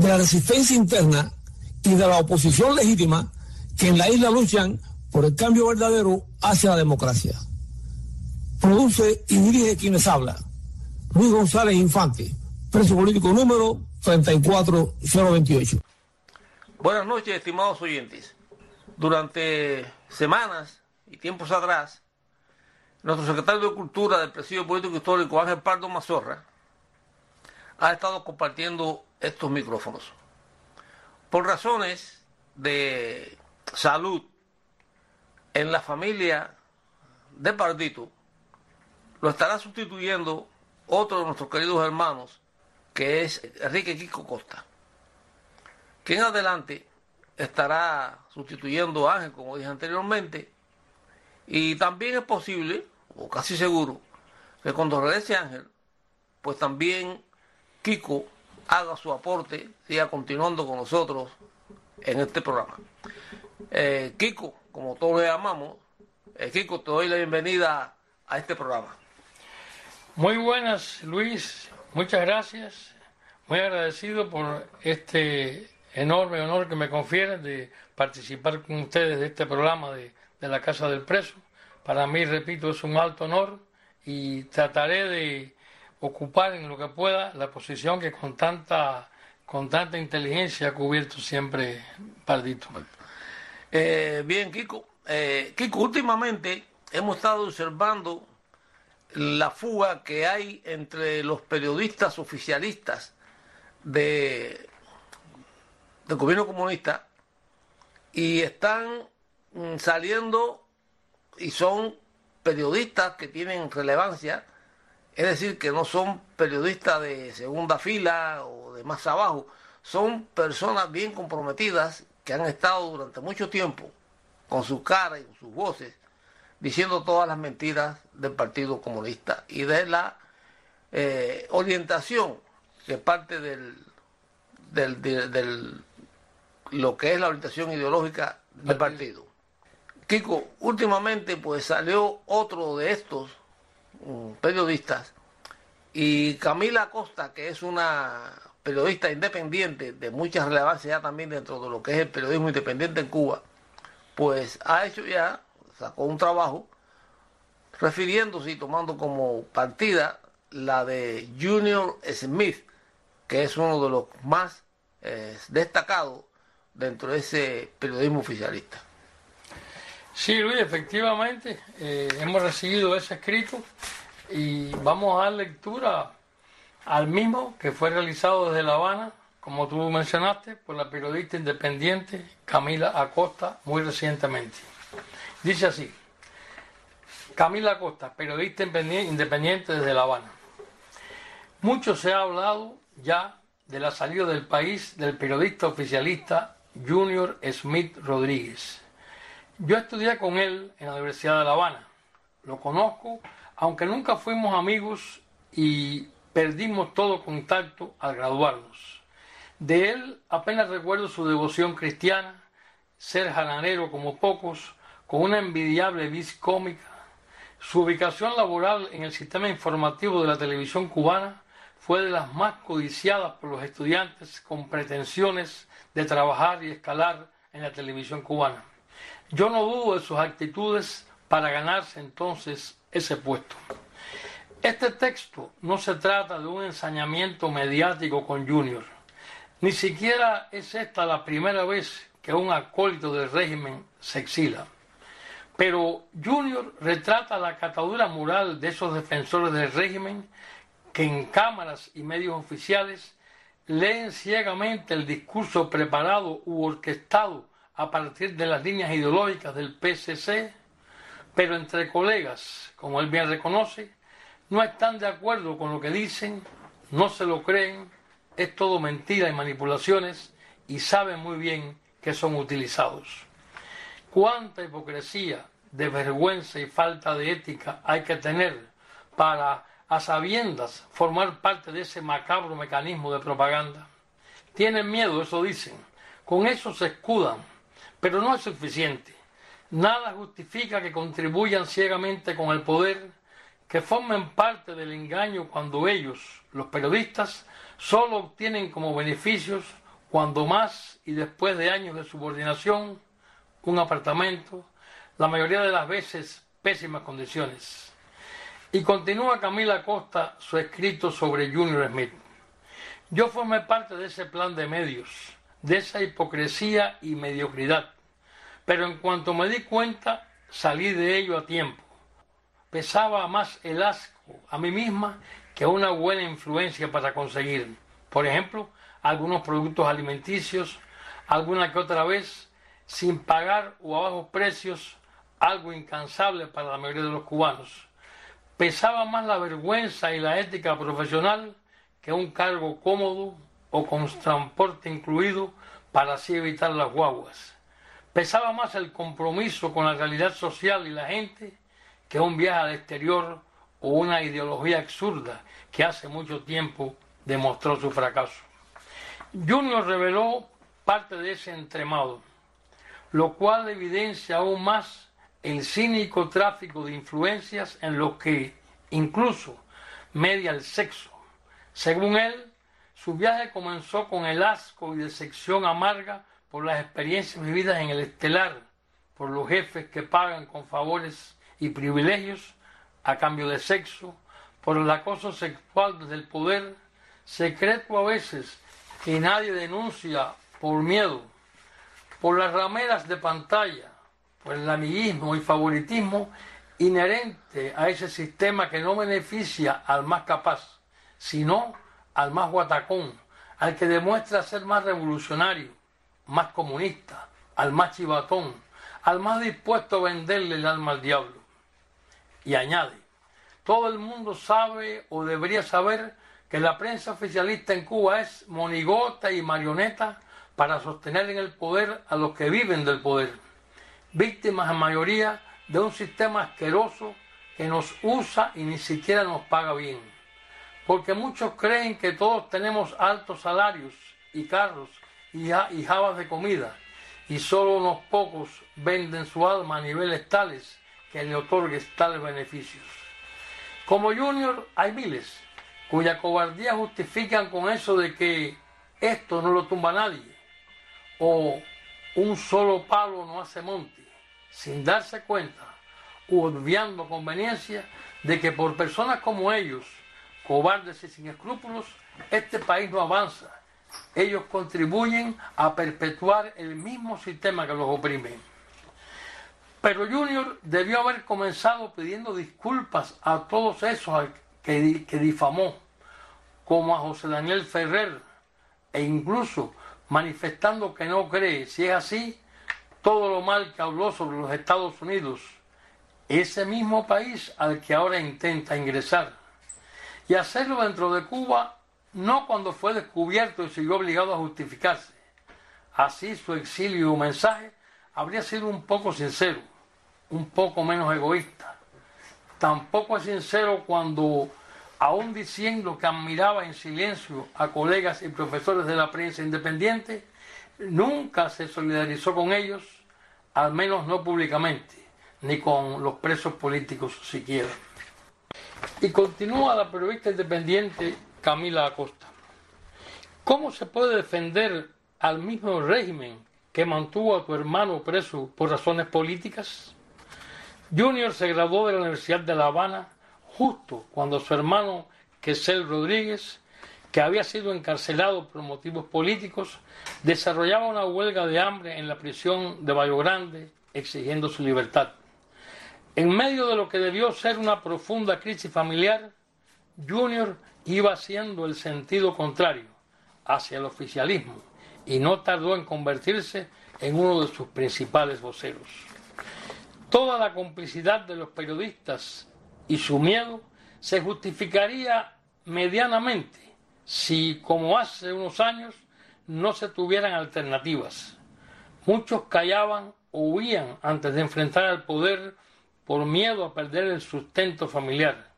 de la resistencia interna y de la oposición legítima que en la isla luchan por el cambio verdadero hacia la democracia. Produce y dirige quienes habla. Luis González Infante, preso político número 34028. Buenas noches, estimados oyentes. Durante semanas y tiempos atrás, nuestro secretario de Cultura del Presidio Político Histórico, Ángel Pardo Mazorra, ha estado compartiendo estos micrófonos. Por razones de salud en la familia de Pardito, lo estará sustituyendo otro de nuestros queridos hermanos, que es Enrique Kiko Costa, que en adelante estará sustituyendo a Ángel, como dije anteriormente, y también es posible, o casi seguro, que cuando regrese Ángel, pues también Kiko haga su aporte, siga continuando con nosotros en este programa. Eh, Kiko, como todos le llamamos, eh, Kiko, te doy la bienvenida a este programa. Muy buenas, Luis. Muchas gracias. Muy agradecido por este enorme honor que me confieren de participar con ustedes de este programa de, de la Casa del Preso. Para mí, repito, es un alto honor y trataré de ocupar en lo que pueda la posición que con tanta, con tanta inteligencia ha cubierto siempre Pardito. Eh, bien, Kiko. Eh, Kiko, últimamente hemos estado observando la fuga que hay entre los periodistas oficialistas de, del gobierno comunista y están mm, saliendo y son periodistas que tienen relevancia es decir, que no son periodistas de segunda fila o de más abajo, son personas bien comprometidas que han estado durante mucho tiempo con su cara y con sus voces diciendo todas las mentiras del Partido Comunista y de la eh, orientación que parte del, del, del, lo que es la orientación ideológica del partido. Kiko, últimamente pues salió otro de estos periodistas, y Camila Costa, que es una periodista independiente de mucha relevancia ya también dentro de lo que es el periodismo independiente en Cuba, pues ha hecho ya, sacó un trabajo refiriéndose y tomando como partida la de Junior Smith, que es uno de los más eh, destacados dentro de ese periodismo oficialista. Sí, Luis, efectivamente, eh, hemos recibido ese escrito y vamos a dar lectura al mismo que fue realizado desde La Habana, como tú mencionaste, por la periodista independiente Camila Acosta muy recientemente. Dice así, Camila Acosta, periodista independiente desde La Habana. Mucho se ha hablado ya de la salida del país del periodista oficialista Junior Smith Rodríguez. Yo estudié con él en la Universidad de La Habana. Lo conozco aunque nunca fuimos amigos y perdimos todo contacto al graduarnos. De él apenas recuerdo su devoción cristiana, ser jaranero como pocos, con una envidiable vis cómica. Su ubicación laboral en el sistema informativo de la televisión cubana fue de las más codiciadas por los estudiantes con pretensiones de trabajar y escalar en la televisión cubana. Yo no dudo de sus actitudes para ganarse entonces ese puesto. Este texto no se trata de un ensañamiento mediático con Junior. Ni siquiera es esta la primera vez que un acólito del régimen se exila. Pero Junior retrata la catadura moral de esos defensores del régimen que en cámaras y medios oficiales leen ciegamente el discurso preparado u orquestado a partir de las líneas ideológicas del PSC pero entre colegas, como él bien reconoce, no están de acuerdo con lo que dicen, no se lo creen, es todo mentira y manipulaciones y saben muy bien que son utilizados. Cuánta hipocresía, desvergüenza y falta de ética hay que tener para, a sabiendas, formar parte de ese macabro mecanismo de propaganda. Tienen miedo, eso dicen. Con eso se escudan, pero no es suficiente. Nada justifica que contribuyan ciegamente con el poder, que formen parte del engaño cuando ellos, los periodistas, solo obtienen como beneficios cuando más y después de años de subordinación, un apartamento, la mayoría de las veces pésimas condiciones. Y continúa Camila Costa su escrito sobre Junior Smith. Yo formé parte de ese plan de medios, de esa hipocresía y mediocridad, pero en cuanto me di cuenta salí de ello a tiempo. Pesaba más el asco a mí misma que una buena influencia para conseguir, por ejemplo, algunos productos alimenticios, alguna que otra vez, sin pagar o a bajos precios, algo incansable para la mayoría de los cubanos. Pesaba más la vergüenza y la ética profesional que un cargo cómodo o con transporte incluido para así evitar las guaguas. Pesaba más el compromiso con la realidad social y la gente que un viaje al exterior o una ideología absurda que hace mucho tiempo demostró su fracaso. Junior reveló parte de ese entremado, lo cual evidencia aún más el cínico tráfico de influencias en lo que incluso media el sexo. Según él, su viaje comenzó con el asco y decepción amarga por las experiencias vividas en el estelar, por los jefes que pagan con favores y privilegios a cambio de sexo, por el acoso sexual desde el poder, secreto a veces que nadie denuncia por miedo, por las rameras de pantalla, por el amiguismo y favoritismo inherente a ese sistema que no beneficia al más capaz, sino al más guatacón, al que demuestra ser más revolucionario, más comunista, al más chivatón, al más dispuesto a venderle el alma al diablo. Y añade, todo el mundo sabe o debería saber que la prensa oficialista en Cuba es monigota y marioneta para sostener en el poder a los que viven del poder, víctimas en mayoría de un sistema asqueroso que nos usa y ni siquiera nos paga bien. Porque muchos creen que todos tenemos altos salarios y carros y, y jabas de comida, y solo unos pocos venden su alma a niveles tales que le otorguen tales beneficios. Como Junior hay miles cuya cobardía justifican con eso de que esto no lo tumba nadie, o un solo palo no hace monte, sin darse cuenta, u obviando conveniencia de que por personas como ellos, cobardes y sin escrúpulos, este país no avanza. Ellos contribuyen a perpetuar el mismo sistema que los oprime. Pero Junior debió haber comenzado pidiendo disculpas a todos esos que, difamó, como a José Daniel Ferrer, e incluso manifestando que no cree, si es así, todo lo mal que habló sobre los Estados Unidos, ese mismo país al que ahora intenta ingresar. Y hacerlo dentro de Cuba, no cuando fue descubierto y siguió obligado a justificarse. Así su exilio o mensaje habría sido un poco sincero, un poco menos egoísta Tampoco es sincero cuando, aún diciendo que admiraba en silencio a colegas y profesores de la prensa independiente, nunca se solidarizó con ellos, al menos no públicamente, ni con los presos políticos siquiera. Y continúa la periodista independiente Camila Acosta. ¿Cómo se puede defender al mismo régimen que mantuvo a tu hermano preso por razones políticas? Junior se graduó de la Universidad de La Habana justo cuando su hermano Quesel Rodríguez, que había sido encarcelado por motivos políticos, desarrollaba una huelga de hambre en la prisión de Valle Grande exigiendo su libertad. En medio de lo que debió ser una profunda crisis familiar, Junior iba haciendo el sentido contrario, hacia el oficialismo, y no tardó en convertirse en uno de sus principales voceros. Toda la complicidad de los periodistas y su miedo se justificaría medianamente si, como hace unos años, no se tuvieran alternativas. Muchos callaban o huían antes de enfrentar al poder por miedo a perder el sustento familiar.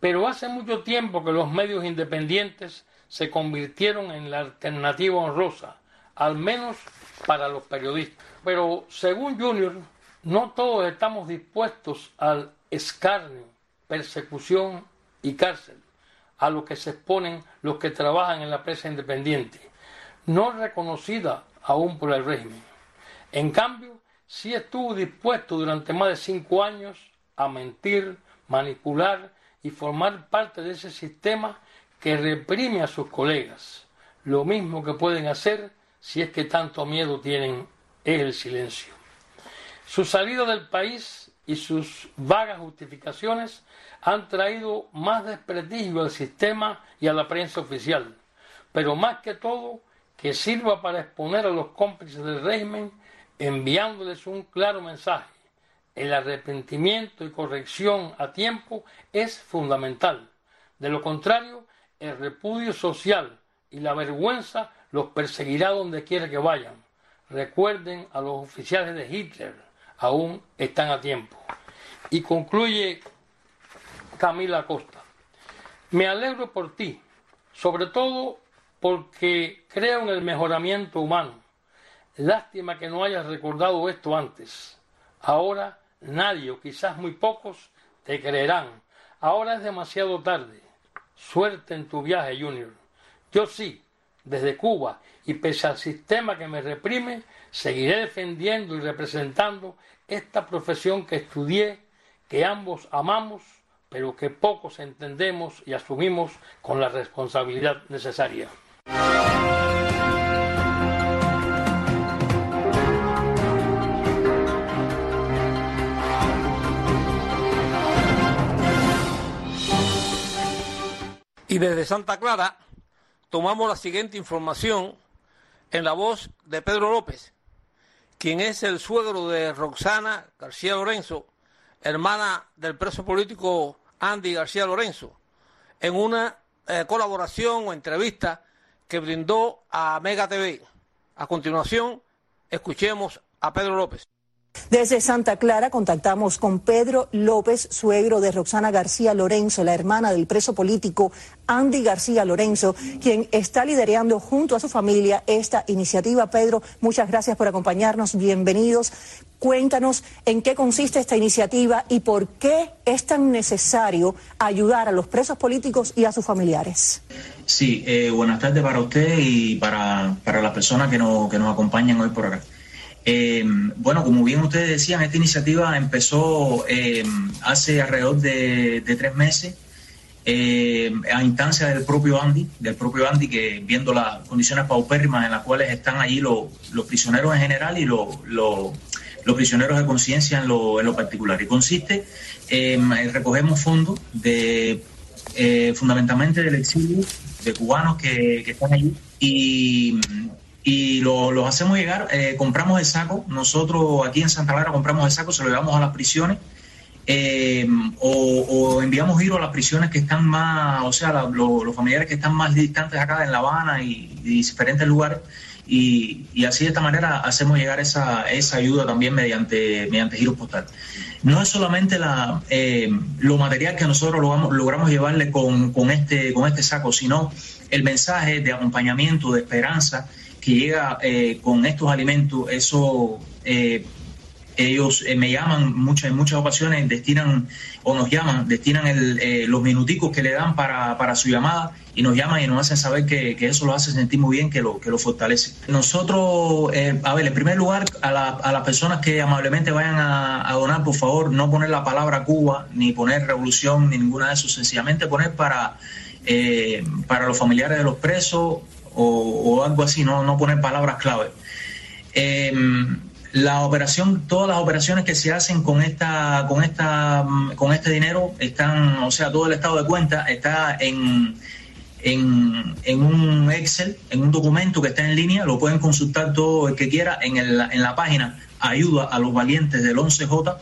Pero hace mucho tiempo que los medios independientes se convirtieron en la alternativa honrosa, al menos para los periodistas. Pero según Junior, no todos estamos dispuestos al escarnio, persecución y cárcel a lo que se exponen los que trabajan en la prensa independiente, no reconocida aún por el régimen. En cambio, sí estuvo dispuesto durante más de cinco años a mentir, manipular y formar parte de ese sistema que reprime a sus colegas. Lo mismo que pueden hacer si es que tanto miedo tienen es el silencio. Su salida del país y sus vagas justificaciones han traído más desprestigio al sistema y a la prensa oficial, pero más que todo que sirva para exponer a los cómplices del régimen enviándoles un claro mensaje. El arrepentimiento y corrección a tiempo es fundamental. De lo contrario, el repudio social y la vergüenza los perseguirá donde quiera que vayan. Recuerden a los oficiales de Hitler, aún están a tiempo. Y concluye Camila Costa. Me alegro por ti, sobre todo porque creo en el mejoramiento humano. Lástima que no hayas recordado esto antes. Ahora nadie o quizás muy pocos te creerán. Ahora es demasiado tarde. Suerte en tu viaje, Junior. Yo sí, desde Cuba, y pese al sistema que me reprime, seguiré defendiendo y representando esta profesión que estudié, que ambos amamos pero que pocos entendemos y asumimos con la responsabilidad necesaria. Y desde Santa Clara tomamos la siguiente información en la voz de Pedro López, quien es el suegro de Roxana García Lorenzo, hermana del preso político Andy García Lorenzo, en una eh, colaboración o entrevista que brindó a Mega TV. A continuación, escuchemos a Pedro López. Desde Santa Clara contactamos con Pedro López, suegro de Roxana García Lorenzo, la hermana del preso político Andy García Lorenzo, quien está liderando junto a su familia esta iniciativa. Pedro, muchas gracias por acompañarnos, bienvenidos. Cuéntanos en qué consiste esta iniciativa y por qué es tan necesario ayudar a los presos políticos y a sus familiares. Sí, eh, buenas tardes para usted y para, para las personas que nos, que nos acompañan hoy por acá. Eh, bueno, como bien ustedes decían, esta iniciativa empezó eh, hace alrededor de, tres meses eh, a instancia del propio Andy, del propio Andy que viendo las condiciones paupérrimas en las cuales están allí los, prisioneros en general y los, prisioneros de conciencia en lo, particular. Y consiste en recogemos fondos de fundamentalmente del exilio de cubanos que están allí y y los hacemos llegar, eh, compramos el saco, nosotros aquí en Santa Clara compramos el saco, se lo llevamos a las prisiones eh, o, enviamos giro a las prisiones que están más, o sea, los familiares que están más distantes acá en La Habana y, diferentes lugares y, así de esta manera hacemos llegar esa, esa ayuda también mediante, mediante giro postal. No es solamente la, eh, lo material que nosotros logramos, logramos llevarle con, con, este, con este saco, sino el mensaje de acompañamiento, de esperanza que llega eh, con estos alimentos, eso eh, ellos eh, me llaman muchas, en muchas ocasiones, destinan o nos llaman, destinan los minuticos que le dan para, su llamada y nos llaman y nos hacen saber que, eso lo hace sentir muy bien, que lo, que lo fortalece. Nosotros, a ver, en primer lugar, a, las personas que amablemente vayan a, donar, por favor, no poner la palabra Cuba, ni poner revolución, ni ninguna de eso, sencillamente poner para, para los familiares de los presos o, algo así, no, no poner palabras clave. Em, la operación, todas las operaciones que se hacen con esta, con esta, con este dinero están, o sea, todo el estado de cuenta está en, en, en, un Excel, en un documento que está en línea, lo pueden consultar todo el que quiera en, el, en la página Ayuda a los Valientes del 11J.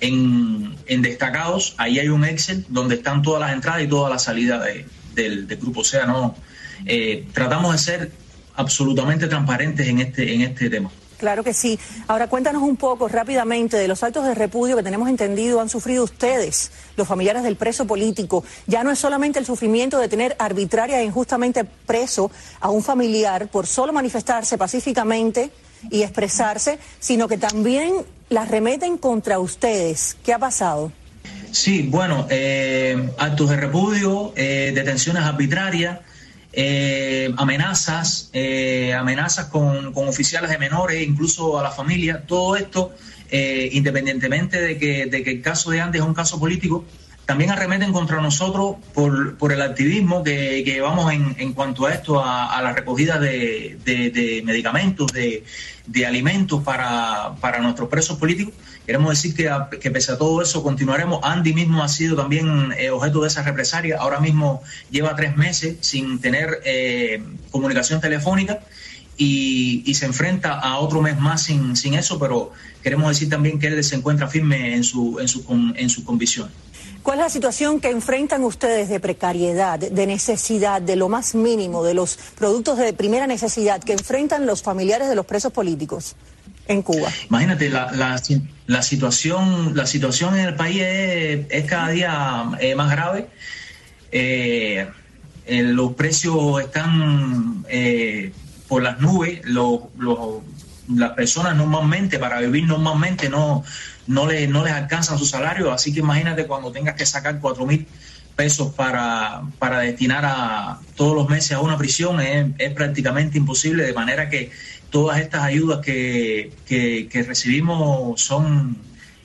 En, en, destacados, ahí hay un Excel donde están todas las entradas y toda la salida del, del, grupo. O sea, no, eh, tratamos de ser absolutamente transparentes en este, en este tema. Claro que sí. Ahora cuéntanos un poco rápidamente de los actos de repudio que tenemos entendido han sufrido ustedes, los familiares del preso político. Ya no es solamente el sufrimiento de tener arbitraria e injustamente preso a un familiar por solo manifestarse pacíficamente y expresarse, sino que también las remeten contra ustedes. ¿Qué ha pasado? Sí, bueno, eh, actos de repudio, eh, detenciones arbitrarias eh, amenazas, eh, amenazas con, oficiales de menores, incluso a la familia, todo esto, eh, independientemente de que, de que el caso de Andes es un caso político, también arremeten contra nosotros por, por el activismo que, llevamos en, en, cuanto a esto, a, la recogida de, de, medicamentos, de, de alimentos para, para nuestros presos políticos. Queremos decir que, que, pese a todo eso continuaremos. Andy mismo ha sido también eh, objeto de esa represalia. Ahora mismo lleva tres meses sin tener eh, comunicación telefónica y, se enfrenta a otro mes más sin, sin eso, pero queremos decir también que él se encuentra firme en su, en su, en su convicción. ¿Cuál es la situación que enfrentan ustedes de precariedad, de necesidad, de lo más mínimo, de los productos de primera necesidad que enfrentan los familiares de los presos políticos en Cuba? Imagínate, la, la, situación, la situación en el país es, cada día eh, más grave. Eh, eh, los precios están por las nubes, los, las personas normalmente, para vivir normalmente, no no, le, no les alcanzan su salario, así que imagínate cuando tengas que sacar cuatro mil pesos para, para destinar a todos los meses a una prisión es, prácticamente imposible, de manera que todas estas ayudas que, que, recibimos son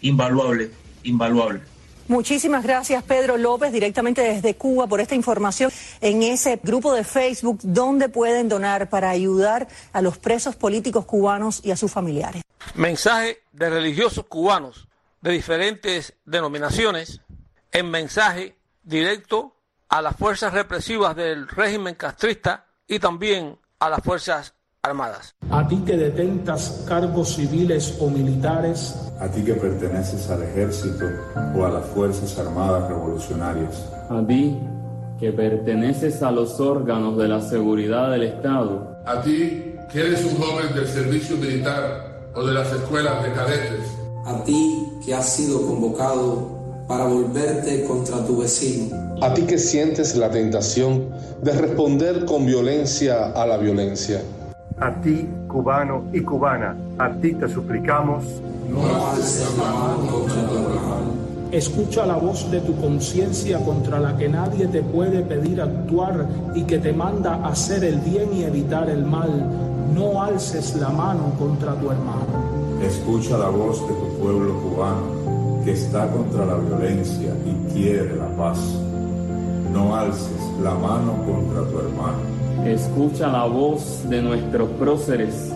invaluables, invaluables. Muchísimas gracias, Pedro López, directamente desde Cuba, por esta información en ese grupo de Facebook donde pueden donar para ayudar a los presos políticos cubanos y a sus familiares. Mensaje de religiosos cubanos de diferentes denominaciones en mensaje directo a las fuerzas represivas del régimen castrista y también a las fuerzas armadas. A ti que detentas cargos civiles o militares. A ti que perteneces al ejército o a las fuerzas armadas revolucionarias. A ti que perteneces a los órganos de la seguridad del Estado. A ti que eres un joven del servicio militar o de las escuelas de cadetes. A ti que has sido convocado para volverte contra tu vecino. A ti que sientes la tentación de responder con violencia a la violencia. A ti, cubano y cubana, a ti te suplicamos. No alces la mano contra tu hermano. Escucha la voz de tu conciencia contra la que nadie te puede pedir actuar y que te manda a hacer el bien y evitar el mal no alces la mano contra tu hermano. Escucha la voz de tu pueblo cubano que está contra la violencia y quiere la paz. No alces la mano contra tu hermano. Escucha la voz de nuestros próceres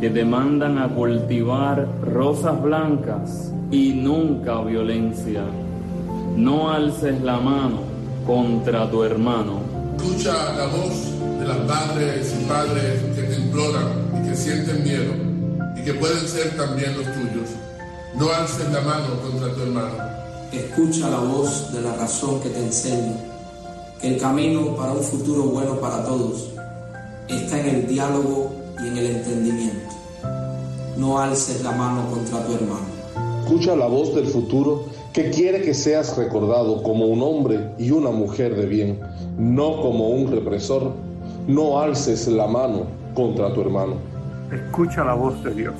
que te mandan a cultivar rosas blancas y nunca violencia. No alces la mano contra tu hermano. Escucha la voz de las madres y padres que te imploran y que sienten miedo y que pueden ser también los tuyos. No alces la mano contra tu hermano. Escucha la voz de la razón que te enseña el camino para un futuro bueno para todos está en el diálogo y en el entendimiento. No alces la mano contra tu hermano. Escucha la voz del futuro que quiere que seas recordado como un hombre y una mujer de bien, no como un represor no alces la mano contra tu hermano. Escucha la voz de Dios,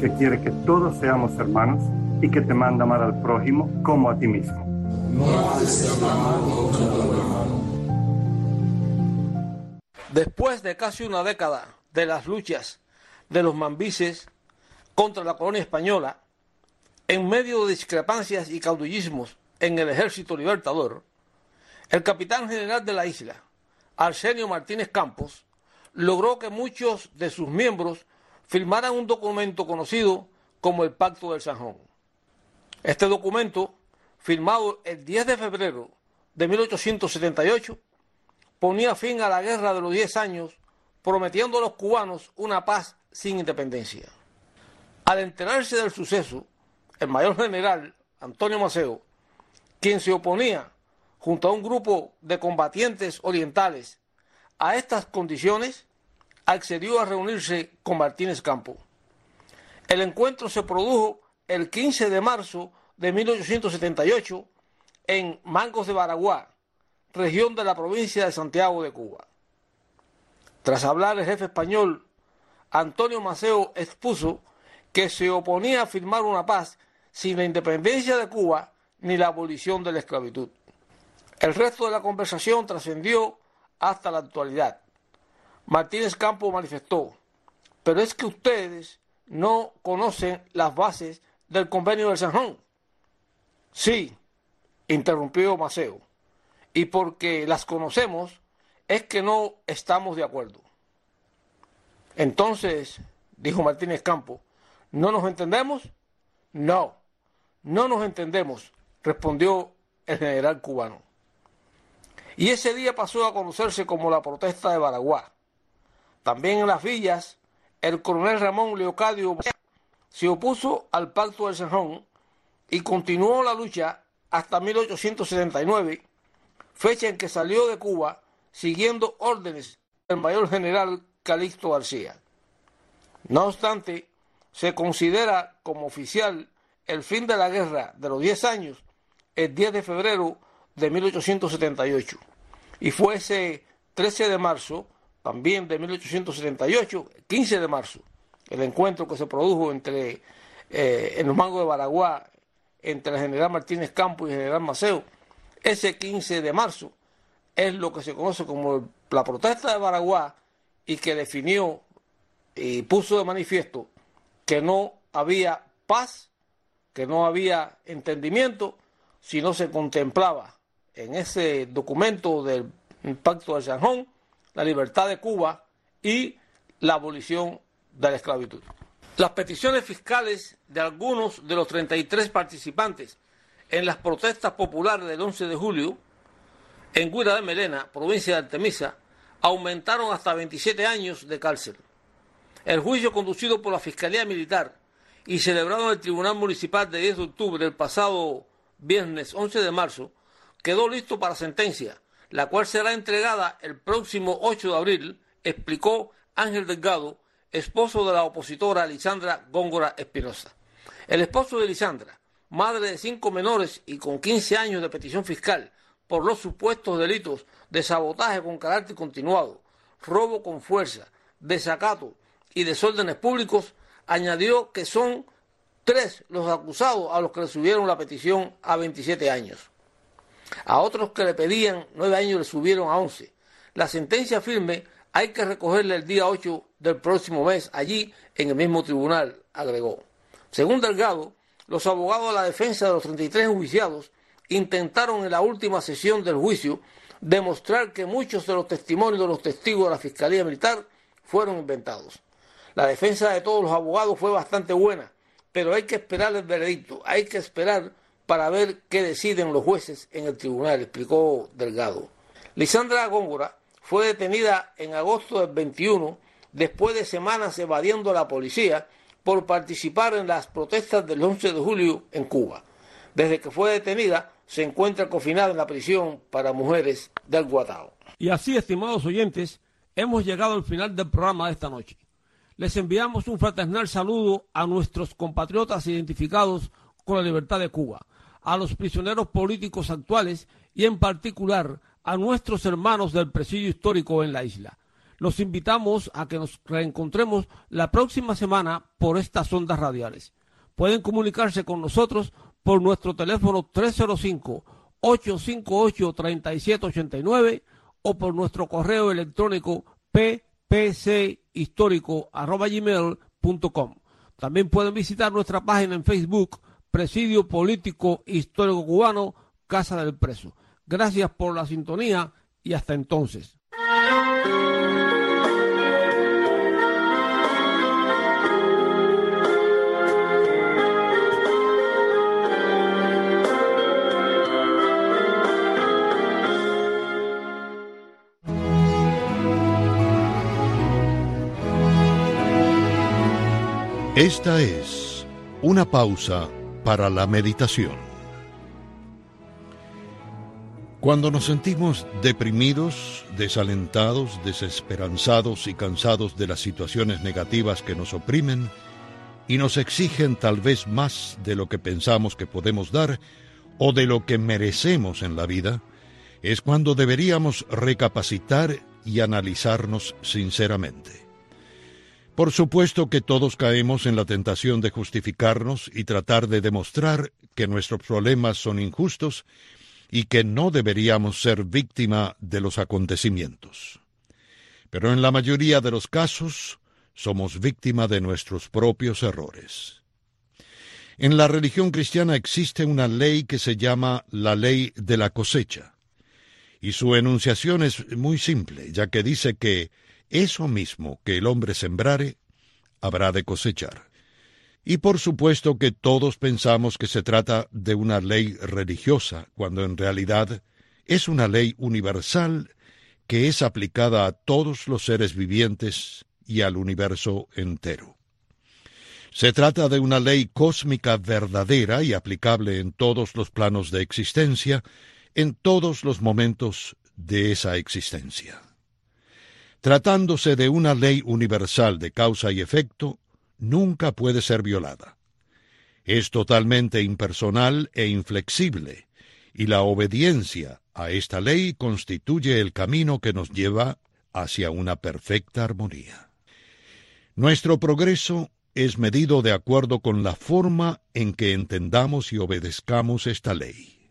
que quiere que todos seamos hermanos y que te manda amar al prójimo como a ti mismo. No hermano. Después de casi una década de las luchas de los mambises contra la colonia española, en medio de discrepancias y caudillismos en el ejército libertador, el capitán general de la isla, Arsenio Martínez Campos, logró que muchos de sus miembros firmaran un documento conocido como el Pacto del Sanjón. Este documento, firmado el 10 de febrero de 1878, ponía fin a la guerra de los 10 años, prometiendo a los cubanos una paz sin independencia. Al enterarse del suceso, el mayor general Antonio Maceo, quien se oponía junto a un grupo de combatientes orientales a estas condiciones, accedió a reunirse con Martínez Campo. El encuentro se produjo el 15 de marzo de 1878 en Mangos de Baraguá, región de la provincia de Santiago de Cuba. Tras hablar el jefe español, Antonio Maceo expuso que se oponía a firmar una paz sin la independencia de Cuba ni la abolición de la esclavitud. El resto de la conversación trascendió hasta la actualidad. Martínez Campo manifestó, pero es que ustedes no conocen las bases del convenio del San Sí, interrumpió Maceo, y porque las conocemos es que no estamos de acuerdo. Entonces, dijo Martínez Campo, ¿no nos entendemos? No, no nos entendemos, respondió el general cubano. Y ese día pasó a conocerse como la protesta de Baraguá. También en las villas, el coronel Ramón Leocadio se opuso al pacto del Cerrón y continuó la lucha hasta 1879, fecha en que salió de Cuba siguiendo órdenes del mayor general Calixto García. No obstante, se considera como oficial el fin de la guerra de los 10 años el 10 de febrero de 1878 y fue ese 13 de marzo también de 1878, 15 de marzo, el encuentro que se produjo entre eh, en de Baraguá entre el general Martínez Campo y el general Maceo, ese 15 de marzo es lo que se conoce como la protesta de Baraguá y que definió y puso de manifiesto que no había paz, que no había entendimiento, si no se contemplaba en ese documento del Pacto de San la libertad de Cuba y la abolición de la esclavitud. Las peticiones fiscales de algunos de los 33 participantes en las protestas populares del 11 de julio en Guira de Melena, provincia de Artemisa, aumentaron hasta 27 años de cárcel. El juicio conducido por la Fiscalía Militar y celebrado en el Tribunal Municipal de 10 de octubre del pasado viernes 11 de marzo quedó listo para sentencia, la cual será entregada el próximo 8 de abril, explicó Ángel Delgado, esposo de la opositora Lisandra Góngora Espinosa. El esposo de Lisandra, madre de cinco menores y con 15 años de petición fiscal por los supuestos delitos de sabotaje con carácter continuado, robo con fuerza, desacato y desórdenes públicos, añadió que son tres los acusados a los que le subieron la petición a 27 años. A otros que le pedían nueve años le subieron a once. La sentencia firme hay que recogerla el día 8 del próximo mes, allí en el mismo tribunal, agregó. Según Delgado, los abogados de la defensa de los 33 enjuiciados intentaron en la última sesión del juicio demostrar que muchos de los testimonios de los testigos de la Fiscalía Militar fueron inventados. La defensa de todos los abogados fue bastante buena, pero hay que esperar el veredicto, hay que esperar para ver qué deciden los jueces en el tribunal, explicó Delgado. Lisandra Góngora fue detenida en agosto del 21 después de semanas evadiendo a la policía por participar en las protestas del 11 de julio en Cuba. Desde que fue detenida, se encuentra confinada en la prisión para mujeres del Guatao. Y así, estimados oyentes, hemos llegado al final del programa de esta noche. Les enviamos un fraternal saludo a nuestros compatriotas identificados con la libertad de Cuba a los prisioneros políticos actuales y en particular a nuestros hermanos del presidio histórico en la isla. Los invitamos a que nos reencontremos la próxima semana por estas ondas radiales. Pueden comunicarse con nosotros por nuestro teléfono 305-858-3789 o por nuestro correo electrónico ppchistórico.com. También pueden visitar nuestra página en Facebook Presidio Político Histórico Cubano, Casa del Preso. Gracias por la sintonía y hasta entonces. Esta es una pausa para la meditación. Cuando nos sentimos deprimidos, desalentados, desesperanzados y cansados de las situaciones negativas que nos oprimen y nos exigen tal vez más de lo que pensamos que podemos dar o de lo que merecemos en la vida, es cuando deberíamos recapacitar y analizarnos sinceramente. Por supuesto que todos caemos en la tentación de justificarnos y tratar de demostrar que nuestros problemas son injustos y que no deberíamos ser víctima de los acontecimientos. Pero en la mayoría de los casos somos víctima de nuestros propios errores. En la religión cristiana existe una ley que se llama la ley de la cosecha, y su enunciación es muy simple, ya que dice que eso mismo que el hombre sembrare, habrá de cosechar. Y por supuesto que todos pensamos que se trata de una ley religiosa, cuando en realidad es una ley universal que es aplicada a todos los seres vivientes y al universo entero. Se trata de una ley cósmica verdadera y aplicable en todos los planos de existencia, en todos los momentos de esa existencia. Tratándose de una ley universal de causa y efecto, nunca puede ser violada. Es totalmente impersonal e inflexible, y la obediencia a esta ley constituye el camino que nos lleva hacia una perfecta armonía. Nuestro progreso es medido de acuerdo con la forma en que entendamos y obedezcamos esta ley.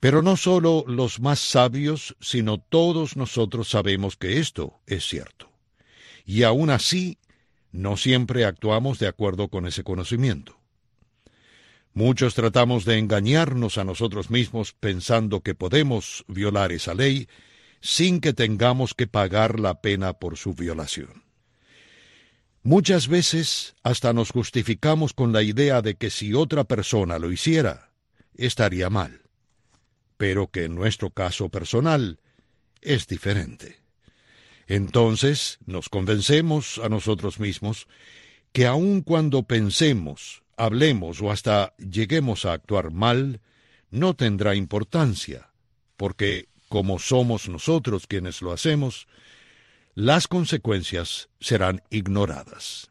Pero no solo los más sabios, sino todos nosotros sabemos que esto es cierto. Y aún así no siempre actuamos de acuerdo con ese conocimiento. Muchos tratamos de engañarnos a nosotros mismos pensando que podemos violar esa ley sin que tengamos que pagar la pena por su violación. Muchas veces hasta nos justificamos con la idea de que si otra persona lo hiciera, estaría mal, pero que en nuestro caso personal es diferente. Entonces nos convencemos a nosotros mismos que aun cuando pensemos, hablemos o hasta lleguemos a actuar mal, no tendrá importancia, porque como somos nosotros quienes lo hacemos, las consecuencias serán ignoradas.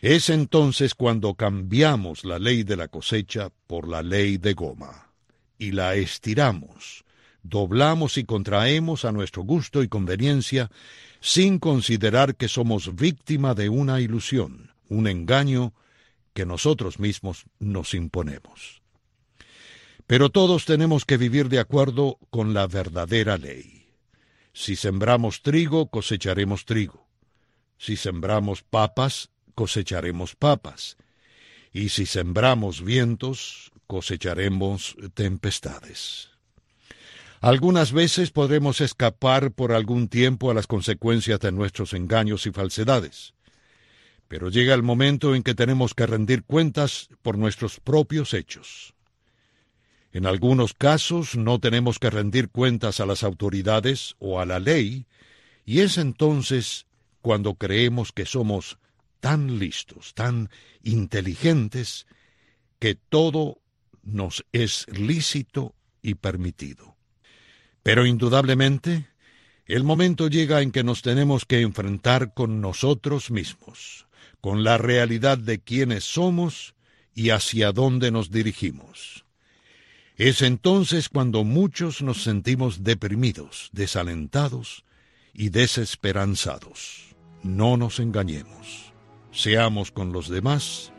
Es entonces cuando cambiamos la ley de la cosecha por la ley de goma y la estiramos, doblamos y contraemos a nuestro gusto y conveniencia sin considerar que somos víctima de una ilusión, un engaño que nosotros mismos nos imponemos. Pero todos tenemos que vivir de acuerdo con la verdadera ley. Si sembramos trigo, cosecharemos trigo. Si sembramos papas, cosecharemos papas. Y si sembramos vientos, cosecharemos tempestades. Algunas veces podremos escapar por algún tiempo a las consecuencias de nuestros engaños y falsedades. Pero llega el momento en que tenemos que rendir cuentas por nuestros propios hechos. En algunos casos no tenemos que rendir cuentas a las autoridades o a la ley, y es entonces cuando creemos que somos tan listos, tan inteligentes, que todo nos es lícito y permitido. Pero indudablemente, el momento llega en que nos tenemos que enfrentar con nosotros mismos, con la realidad de quiénes somos y hacia dónde nos dirigimos. Es entonces cuando muchos nos sentimos deprimidos, desalentados y desesperanzados. No nos engañemos. Seamos con los demás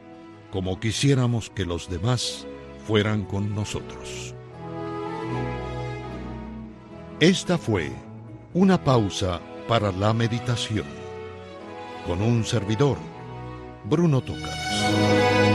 como quisiéramos que los demás fueran con nosotros. Esta fue una pausa para la meditación con un servidor, Bruno Tocas.